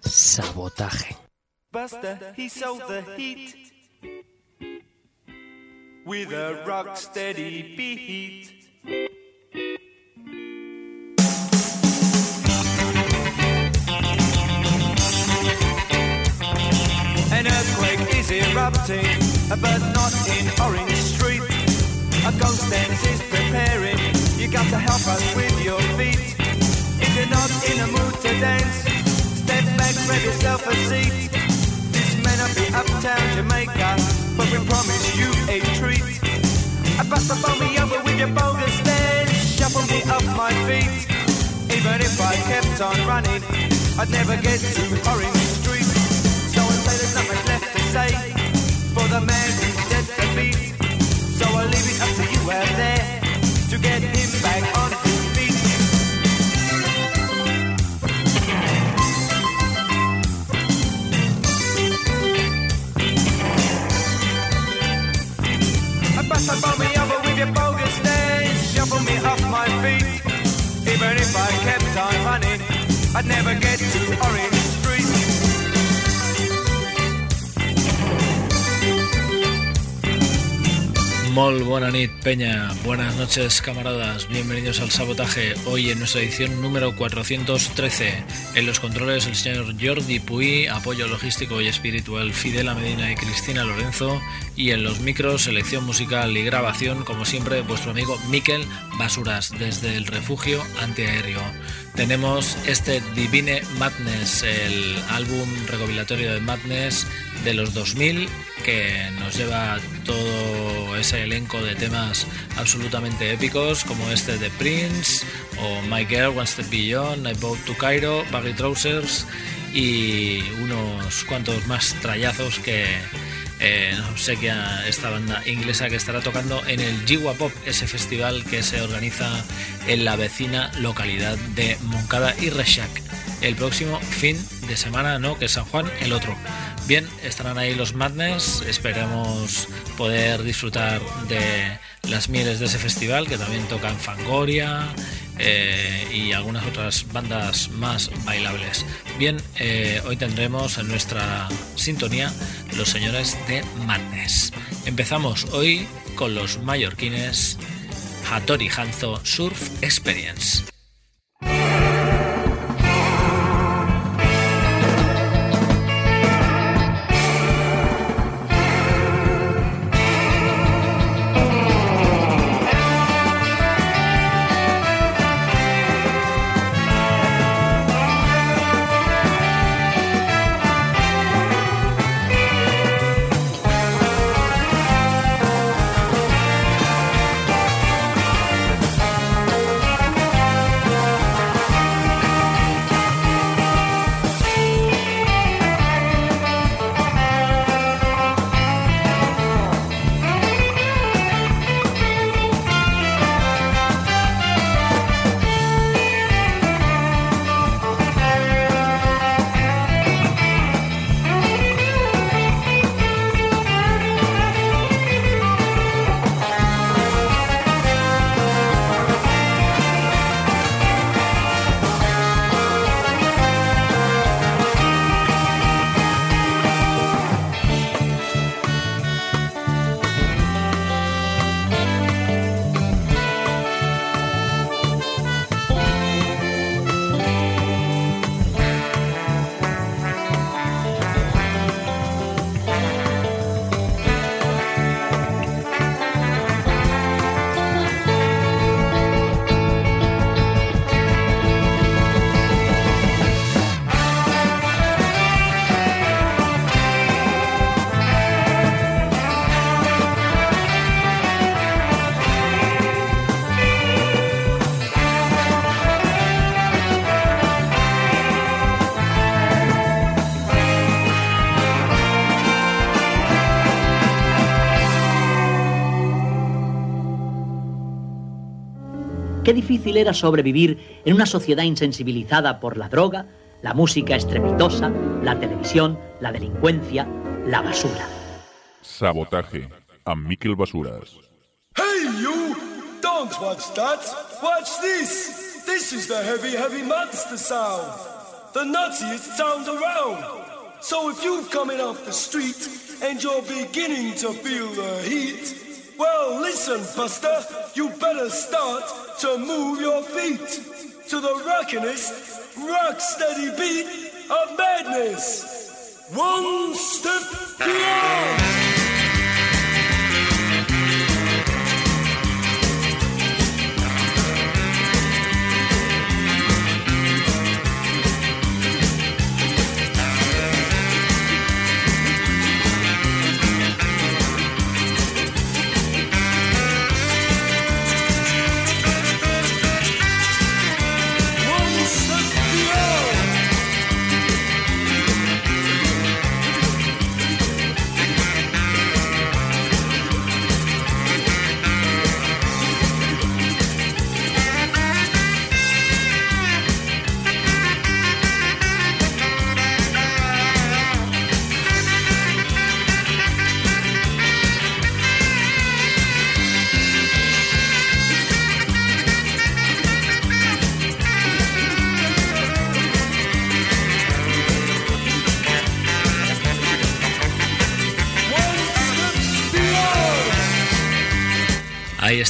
Sabotaje. Buster, he sold the heat with a rock steady beat. An earthquake is erupting, but not in Orange Street. A ghost dance is preparing. You got to help us with your feet. If you're not in a mood to dance, step grab yourself a seat. This may not be uptown Jamaica, but we promise you a treat. I bust the phone me over with your bogus dance, shuffle me off my feet. Even if I kept on running, I'd never get to Orange Street. So I say there's not much left to say for the man who set the beat. So I'll leave it up to you out there to get him back on me over with your bogus me off my feet. Even if I kept on running, I'd never get to Orange Mol, buena nit, Peña. Buenas noches, camaradas. Bienvenidos al Sabotaje. Hoy en nuestra edición número 413. En los controles el señor Jordi Puy, apoyo logístico y espiritual Fidela Medina y Cristina Lorenzo. Y en los micros, selección musical y grabación, como siempre, vuestro amigo Miquel Basuras, desde el refugio antiaéreo. Tenemos este Divine Madness, el álbum recopilatorio de Madness de los 2000, que nos lleva todo ese elenco de temas absolutamente épicos, como este de Prince, o My Girl, One Step Beyond, I Bow to Cairo, Baggy Trousers, y unos cuantos más trayazos que eh, obsequia esta banda inglesa que estará tocando en el Jiwa Pop, ese festival que se organiza en la vecina localidad de Moncada y Reshak. El próximo fin de semana, no, que es San Juan, el otro. Bien, estarán ahí los Madness, esperemos poder disfrutar de las mieles de ese festival, que también tocan Fangoria eh, y algunas otras bandas más bailables. Bien, eh, hoy tendremos en nuestra sintonía los señores de Madness. Empezamos hoy con los mallorquines Hattori Hanzo Surf Experience. Difícil era sobrevivir en una sociedad insensibilizada por la droga, la música estrepitosa, la televisión, la delincuencia, la basura. Sabotaje a Miquel Basuras. Hey you! Don't watch that! Watch this! This is the heavy, heavy monster sound! The nuttiest sound around! So if you're coming off the street and you're beginning to feel the heat, well listen, Buster, you better start to move your feet to the rockinest, rock steady beat of madness. One step beyond!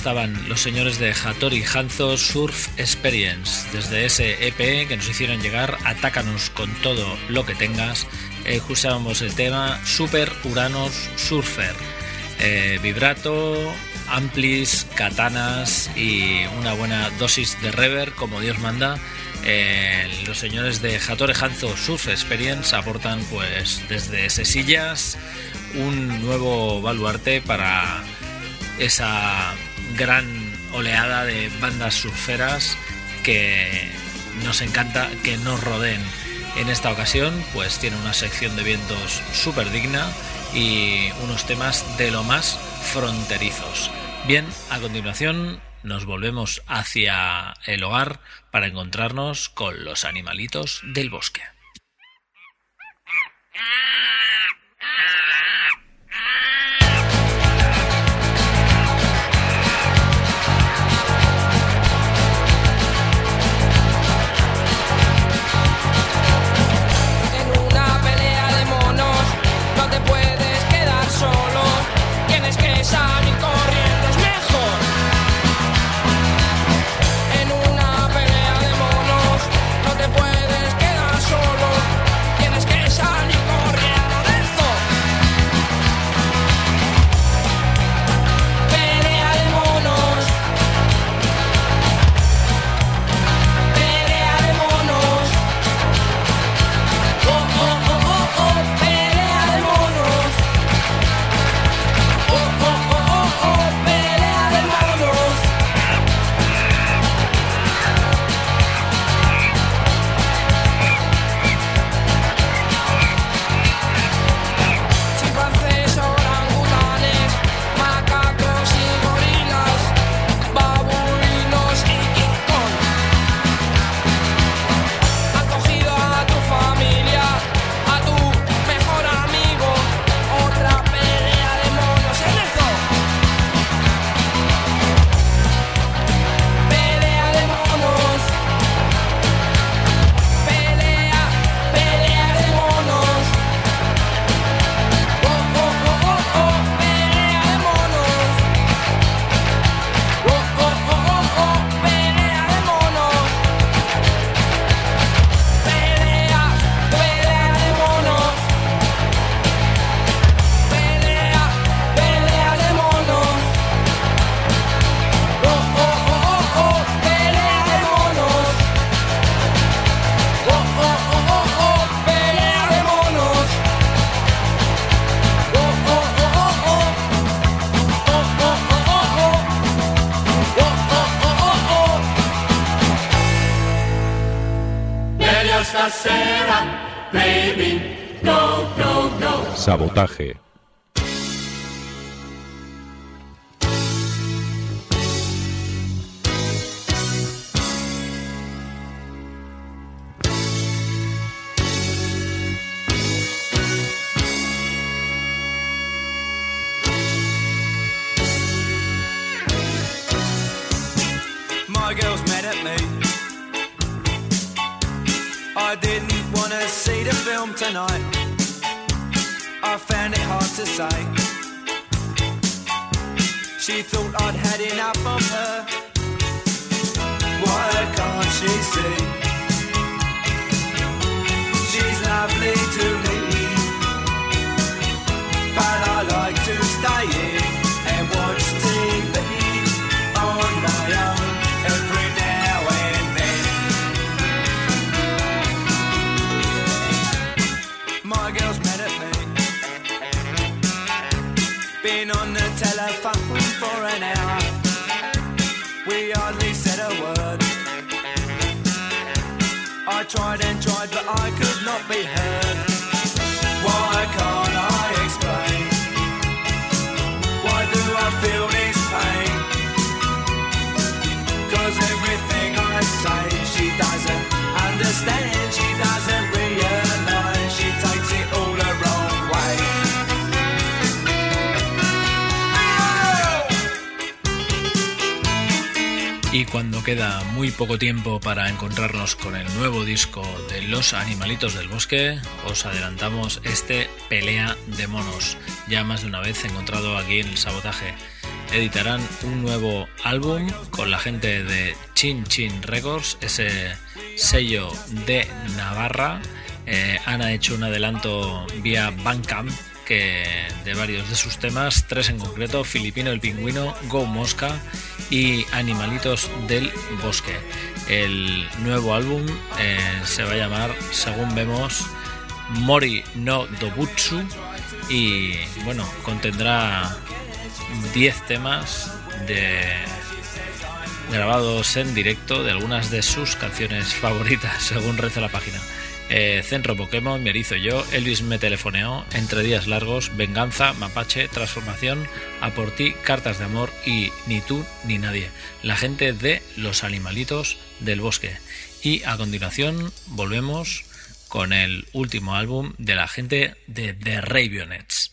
Los señores de Hattori Hanzo Surf Experience. Desde ese EP que nos hicieron llegar, Atácanos con todo lo que tengas. eh, escuchábamos el tema Super Uranos Surfer. Eh, vibrato, amplis, katanas y una buena dosis de reverb, como Dios manda. Eh, los señores de Hattori Hanzo Surf Experience aportan, pues, desde sesillas un nuevo baluarte para esa gran oleada de bandas surferas que nos encanta que nos rodeen. En esta ocasión, pues tiene una sección de vientos súper digna y unos temas de lo más fronterizos. Bien, a continuación nos volvemos hacia el hogar para encontrarnos con los animalitos del bosque. cuando queda muy poco tiempo para encontrarnos con el nuevo disco de Los Animalitos del Bosque, os adelantamos este Pelea de Monos, ya más de una vez encontrado aquí en el sabotaje. Editarán un nuevo álbum con la gente de Chin Chin Records, ese sello de Navarra. Eh, han hecho un adelanto vía Bandcamp que de varios de sus temas, tres en concreto, Filipino el Pingüino, Go Mosca y Animalitos del Bosque. El nuevo álbum eh, se va a llamar, según vemos, Mori no Dobutsu y bueno, contendrá 10 temas de grabados en directo de algunas de sus canciones favoritas, según reza la página. Eh, Centro Pokémon, Me erizo yo, Elvis me telefoneó, Entre días largos, Venganza, Mapache, Transformación, A por ti, Cartas de amor y Ni tú ni nadie. La gente de Los Animalitos del Bosque. Y a continuación volvemos con el último álbum de la gente de The Ravionets.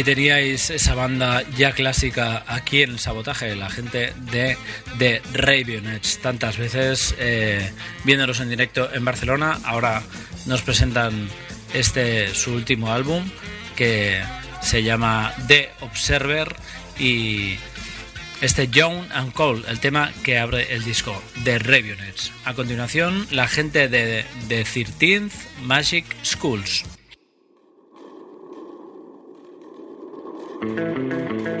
Ahí teníais esa banda ya clásica aquí en el sabotaje, la gente de The Ravionets. Tantas veces eh, viéndolos en directo en Barcelona. Ahora nos presentan este su último álbum que se llama The Observer y este Young and Cold, el tema que abre el disco The Ravionets. A continuación, la gente de The 13th Magic Schools. Música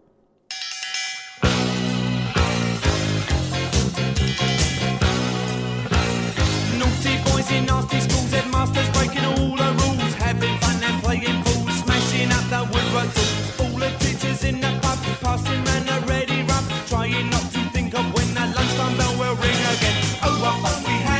Nasty schools, headmasters breaking all the rules, having fun and playing fools, smashing up the woodwork. All the teachers in the pub, passing a ready rub, trying not to think of when the lunchtime bell will ring again. Oh, what fun we had,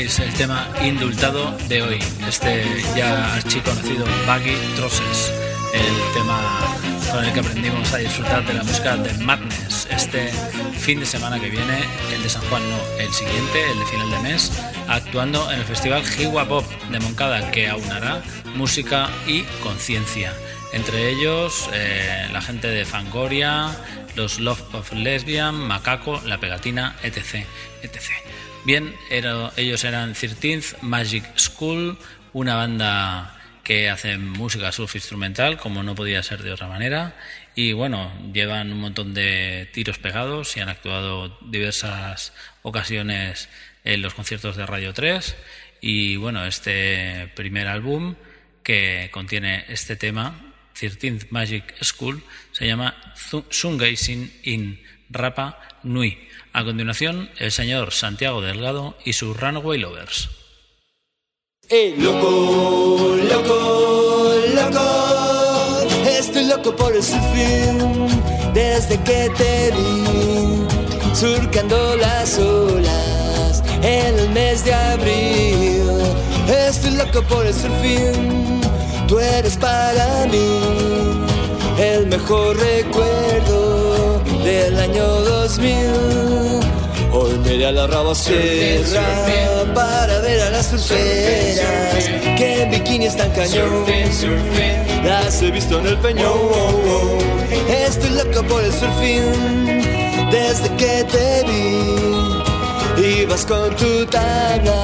tenéis, el tema indultado de hoy. Este ya archiconocido Baggy Trosses, el tema con el que aprendimos a disfrutar de la música de Madness. Este fin de semana que viene, el de San Juan no, el siguiente, el de final de mes, actuando en el Festival Jiwa Pop de Moncada, que aunará música y conciencia. Entre ellos, eh, la gente de Fangoria, los Love of Lesbian, Macaco, La Pegatina, etc. etc. Bien, era- ellos eran 13th Magic School, una banda que hace música surf instrumental, como no podía ser de otra manera. Y bueno, llevan un montón de tiros pegados y han actuado diversas ocasiones en los conciertos de Radio 3. Y bueno, este primer álbum que contiene este tema, 13th Magic School, se llama Sungazing in Rapa Nui. A continuación, el señor Santiago Delgado y sus Runaway Lovers. ¡Eh, loco, loco, loco! Estoy loco por el surfing desde que te vi surcando las olas en el mes de abril. Estoy loco por el surfing, tú eres para mí el mejor recuerdo del año 2000. Hoy me iré a la para ver a las surferas que en bikini están cañón. Las he visto en el peñón. Estoy loco por el surfing desde que te vi. Ibas con tu tabla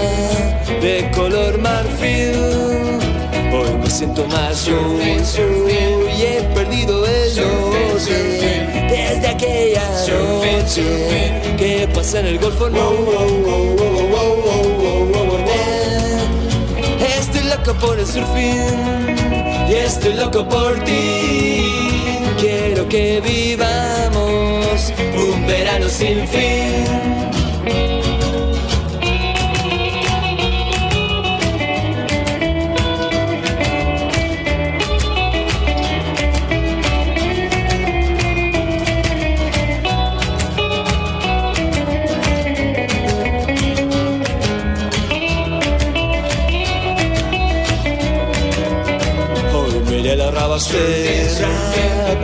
de color marfil. Hoy me siento más yo y he perdido el norte aquella noche que pasa en el Golfo Norte. Estoy loco por el surfing y estoy loco por ti. Quiero que vivamos un verano sin fin.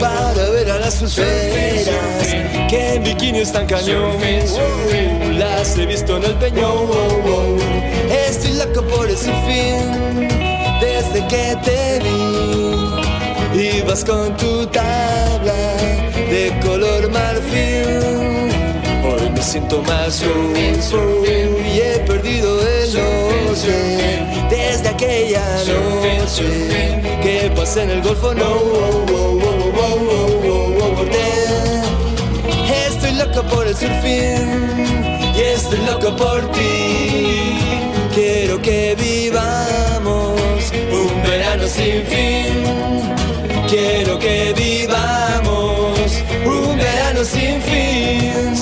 Para ver a las surferas que en bikini están cañón. Oh, las he visto en el peñón. Oh, oh. Estoy loco por el surfing desde que te vi. Ibas con tu tabla de color marfil. Hoy me siento más yo y he perdido el norte aquella noche que pasé en el golfo. No, estoy loco por el surfing y estoy loco por ti. Quiero que vivamos un verano sin fin. Quiero que vivamos un verano sin fin.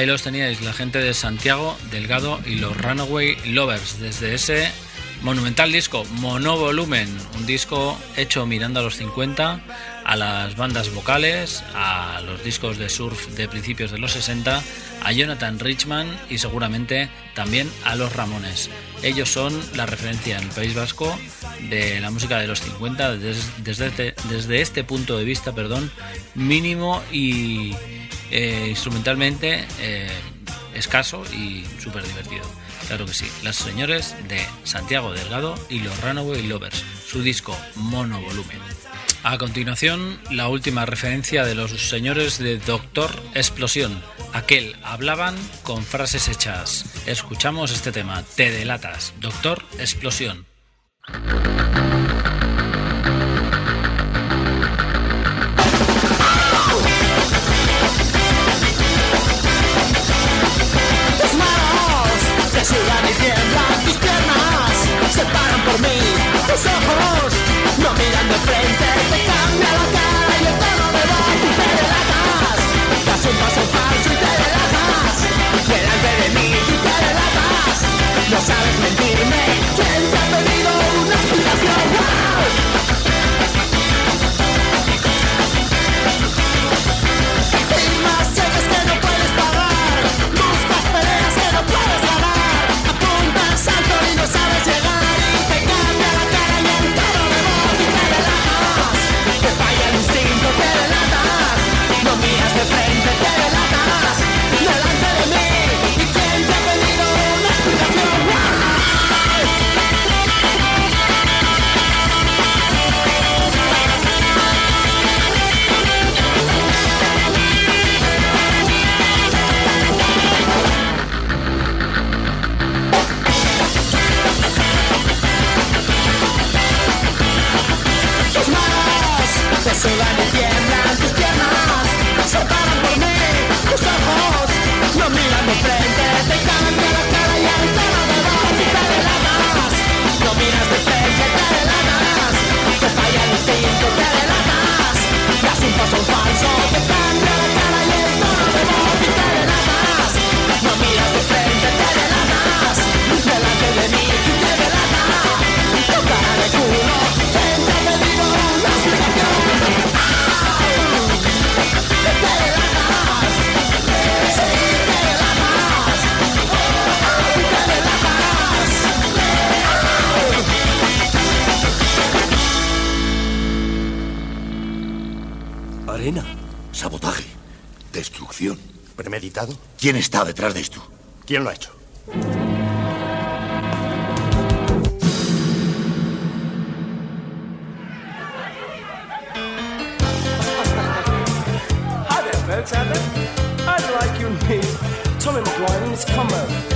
Ahí los teníais, la gente de Santiago, Delgado y los Runaway Lovers, desde ese monumental disco, Monovolumen, un disco hecho mirando a los 50, a las bandas vocales, a los discos de surf de principios de los 60, a Jonathan Richman y seguramente también a los Ramones. Ellos son la referencia en el País Vasco de la música de los 50 des- desde, este, desde este punto de vista, perdón, mínimo y eh, instrumentalmente eh, escaso y súper divertido. Claro que sí, las señores de Santiago Delgado y los Runaway Lovers, su disco Monovolumen. A continuación, la última referencia de los señores de Doctor Explosión. Aquel hablaban con frases hechas. Escuchamos este tema, Te delatas, Doctor Explosión. Tiemblan, tus piernas se paran por mí, tus ojos no miran de frente, te cambia la cara y el tono de voz y te delatas, das un paso falso y te delatas, delante de mí tú te delatas, no sabes mentirme, ¿quién te ¿Quién está detrás de esto? ¿Quién lo ha hecho? I'd like you to meet Tommy McGuire and his combo.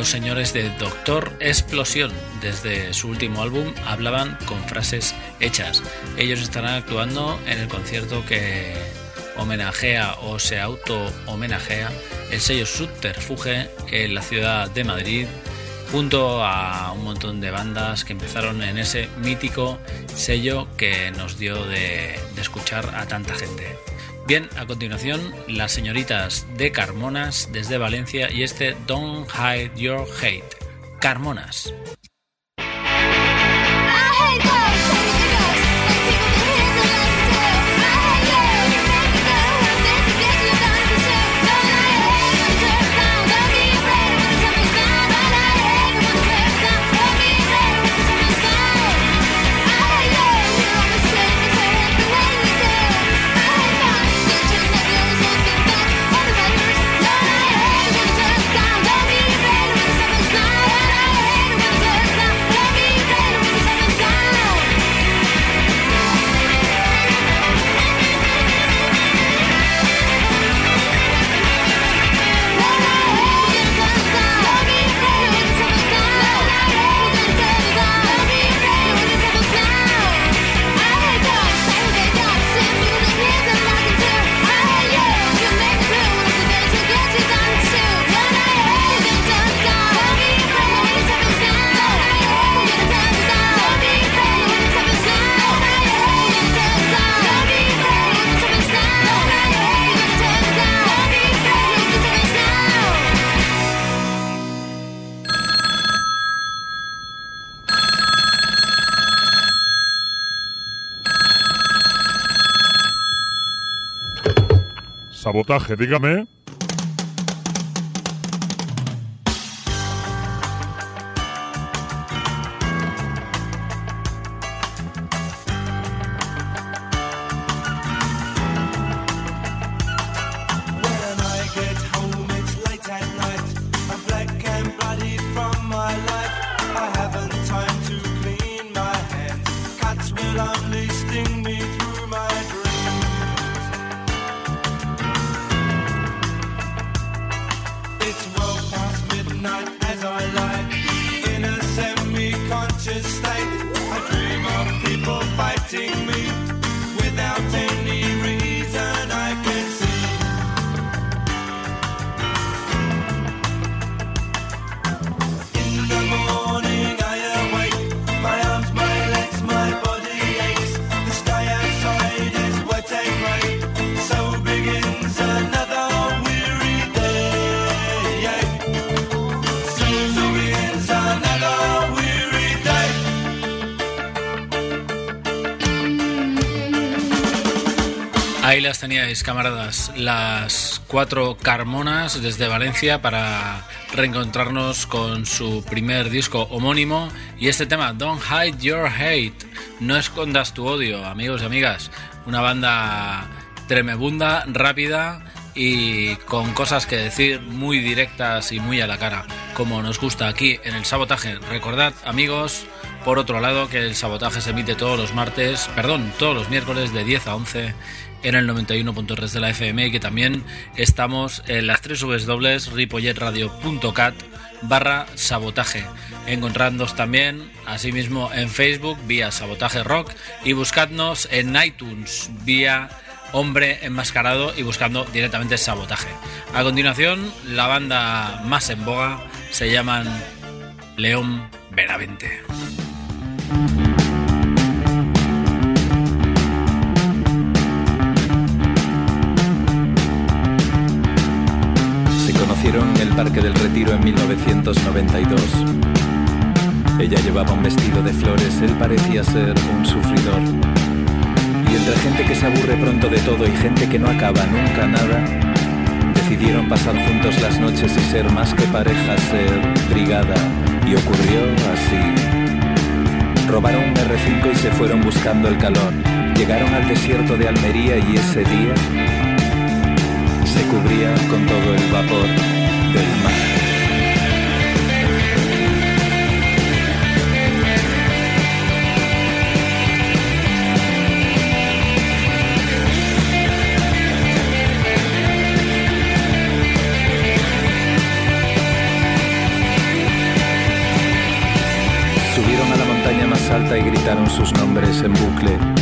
Los señores de Doctor Explosión. Desde su último álbum hablaban con frases hechas. Ellos estarán actuando en el concierto que homenajea o se auto-homenajea el sello Subterfuge en la ciudad de Madrid junto a un montón de bandas que empezaron en ese mítico sello que nos dio de, de escuchar a tanta gente. Bien, a continuación, las señoritas de Carmonas desde Valencia y este Don't Hide Your Hate. Carmonas. Dígame. Teníais, camaradas, las cuatro Carmonas desde Valencia para reencontrarnos con su primer disco homónimo y este tema, Don't Hide Your Hate, no escondas tu odio, amigos y amigas. Una banda tremebunda, rápida y con cosas que decir muy directas y muy a la cara, como nos gusta aquí en el sabotaje. Recordad, amigos, Por otro lado, que el sabotaje se emite todos los martes, perdón, todos los miércoles de 10 a 11 en el 91.3 de la FM que también estamos en las tres dobles ripolletradio.cat barra sabotaje. Encontrándonos también, asimismo, en Facebook vía Sabotaje Rock y buscadnos en iTunes vía Hombre Enmascarado y buscando directamente Sabotaje. A continuación, la banda más en boga se llaman León Benavente. En el Parque del Retiro en 1992. Ella llevaba un vestido de flores, él parecía ser un sufridor. Y entre gente que se aburre pronto de todo y gente que no acaba nunca nada, decidieron pasar juntos las noches y ser más que pareja, ser brigada. Y ocurrió así. Robaron un R5 y se fueron buscando el calor. Llegaron al desierto de Almería y ese día se cubrían con todo el vapor Subieron a la montaña más alta y gritaron sus nombres en bucle.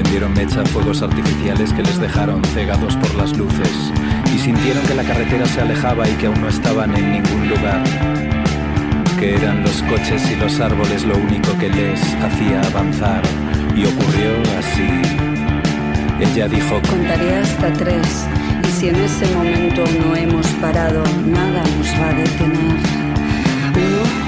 Prendieron mecha fuegos artificiales que les dejaron cegados por las luces y sintieron que la carretera se alejaba y que aún no estaban en ningún lugar. Que eran los coches y los árboles lo único que les hacía avanzar. Y ocurrió así. Ella dijo, Contaré hasta tres y si en ese momento no hemos parado, nada nos va a detener. Uno,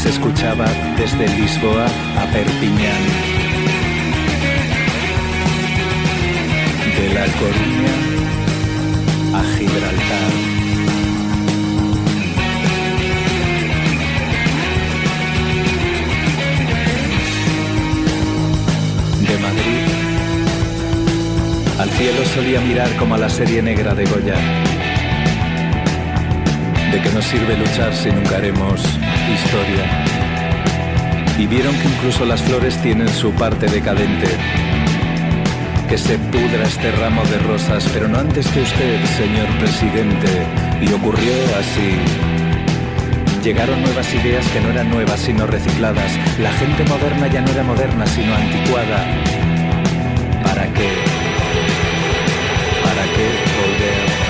se escuchaba desde Lisboa a Perpiñán. De La Coruña a Gibraltar. De Madrid al cielo solía mirar como a la serie negra de Goya. ¿De qué nos sirve luchar si nunca haremos historia? Y vieron que incluso las flores tienen su parte decadente. Que se pudra este ramo de rosas, pero no antes que usted, señor presidente. Y ocurrió así. Llegaron nuevas ideas que no eran nuevas sino recicladas. La gente moderna ya no era moderna sino anticuada. ¿Para qué? ¿Para qué volver?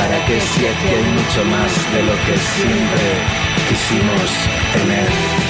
para que si aquí mucho más de lo que siempre quisimos tener.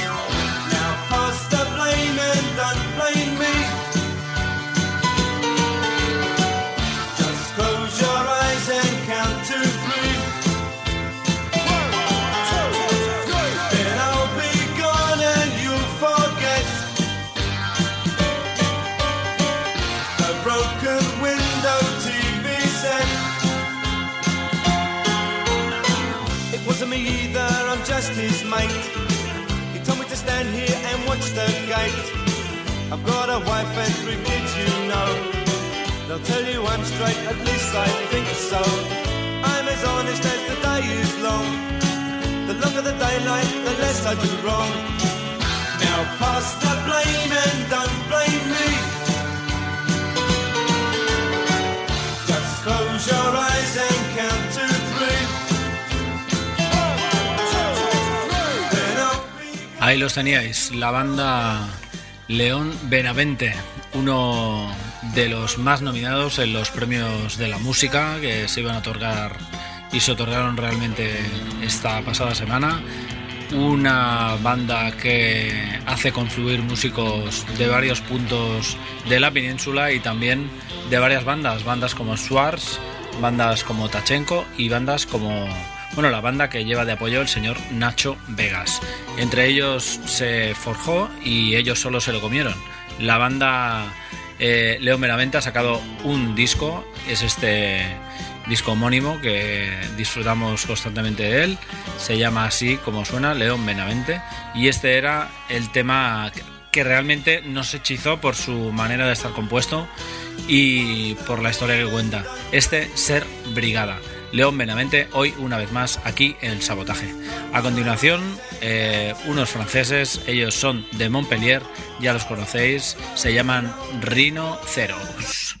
mate. He told me to stand here and watch the gate. I've got a wife and three kids, you know. They'll tell you I'm straight, at least I think so. I'm as honest as the day is long. The longer the daylight, the less I do wrong. Now pass the blame and don't blame me. Just close your eyes and count to Ahí los teníais, la banda León Benavente, uno de los más nominados en los premios de la música que se iban a otorgar y se otorgaron realmente esta pasada semana. Una banda que hace confluir músicos de varios puntos de la península y también de varias bandas, bandas como Schwarz, bandas como Tachenko y bandas como bueno, la banda que lleva de apoyo el señor Nacho Vegas. Entre ellos se forjó y ellos solo se lo comieron. La banda eh, León Benavente ha sacado un disco, es este disco homónimo que disfrutamos constantemente de él. Se llama así como suena, León Benavente. Y este era el tema que realmente nos hechizó por su manera de estar compuesto y por la historia que cuenta. Este Ser Brigada. León Benavente, hoy una vez más aquí en el sabotaje. A continuación, eh, unos franceses, ellos son de Montpellier, ya los conocéis, se llaman Rhino Ceros.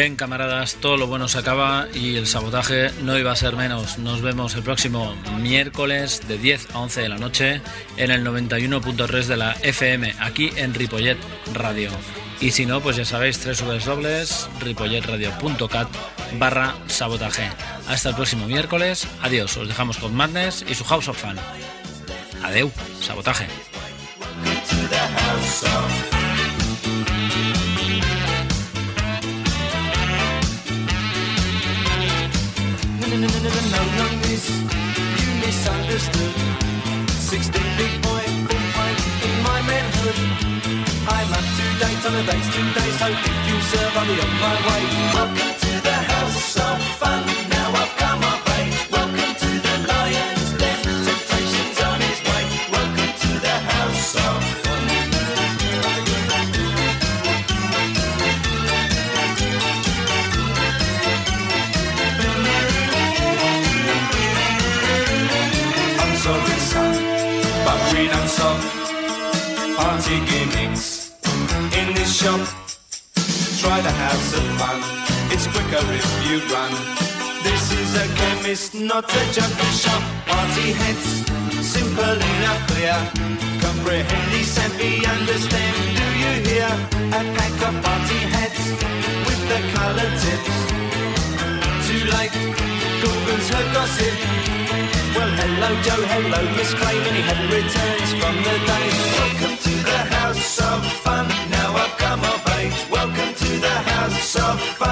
Bien, camaradas, todo lo bueno se acaba y el sabotaje no iba a ser menos. Nos vemos el próximo miércoles de 10 a 11 de la noche en el 91.3 de la FM, aquí en Ripollet Radio. Y si no, pues ya sabéis, www.ripolletradio.cat barra sabotaje. Hasta el próximo miércoles. Adiós, os dejamos con Madness y su House of Fun. Adeu, sabotaje. No, no, no, no, no, miss, you misunderstood. 16 big boy, full fight in my manhood. I'm up to date on the dates today, so if you serve, I'll be on my way. Welcome not a junkie shop. Party heads, simple enough clear. Comprehend, send me understand. Do you hear? A pack of party heads with the color tips. Too late, Google's her gossip. Well, hello Joe, hello Miss Craven. He hadn't from the day. Welcome to the house of fun. Now I've come of age. Welcome to the house of fun.